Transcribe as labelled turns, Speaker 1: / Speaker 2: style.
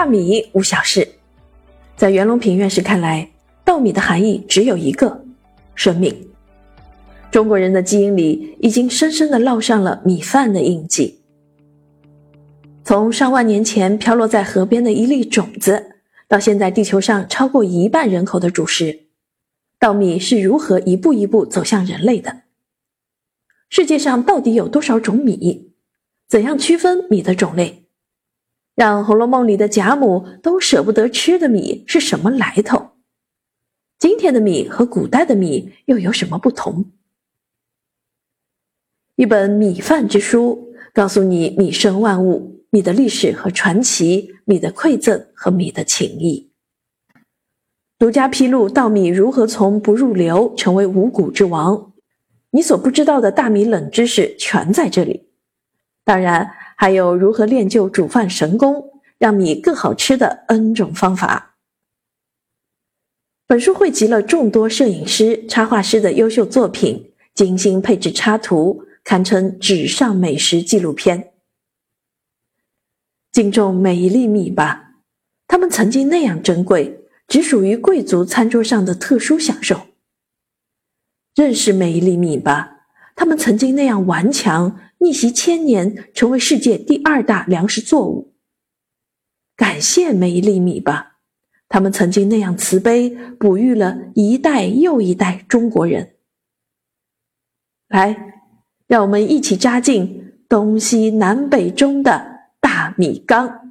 Speaker 1: 大米无小事。在袁隆平院士看来，稻米的含义只有一个：生命。中国人的基因里已经深深的烙上了米饭的印记。从上万年前飘落在河边的一粒种子，到现在地球上超过一半人口的主食，稻米是如何一步一步走向人类的？世界上到底有多少种米？怎样区分米的种类？让《红楼梦》里的贾母都舍不得吃的米是什么来头？今天的米和古代的米又有什么不同？一本米饭之书，告诉你米生万物，米的历史和传奇，米的馈赠和米的情谊。独家披露稻米如何从不入流成为五谷之王，你所不知道的大米冷知识全在这里。当然，还有如何练就煮饭神功，让米更好吃的 N 种方法。本书汇集了众多摄影师、插画师的优秀作品，精心配置插图。堪称纸上美食纪录片。敬重每一粒米吧，它们曾经那样珍贵，只属于贵族餐桌上的特殊享受。认识每一粒米吧，他们曾经那样顽强，逆袭千年，成为世界第二大粮食作物。感谢每一粒米吧，他们曾经那样慈悲，哺育了一代又一代中国人。来。让我们一起扎进东西南北中的大米缸。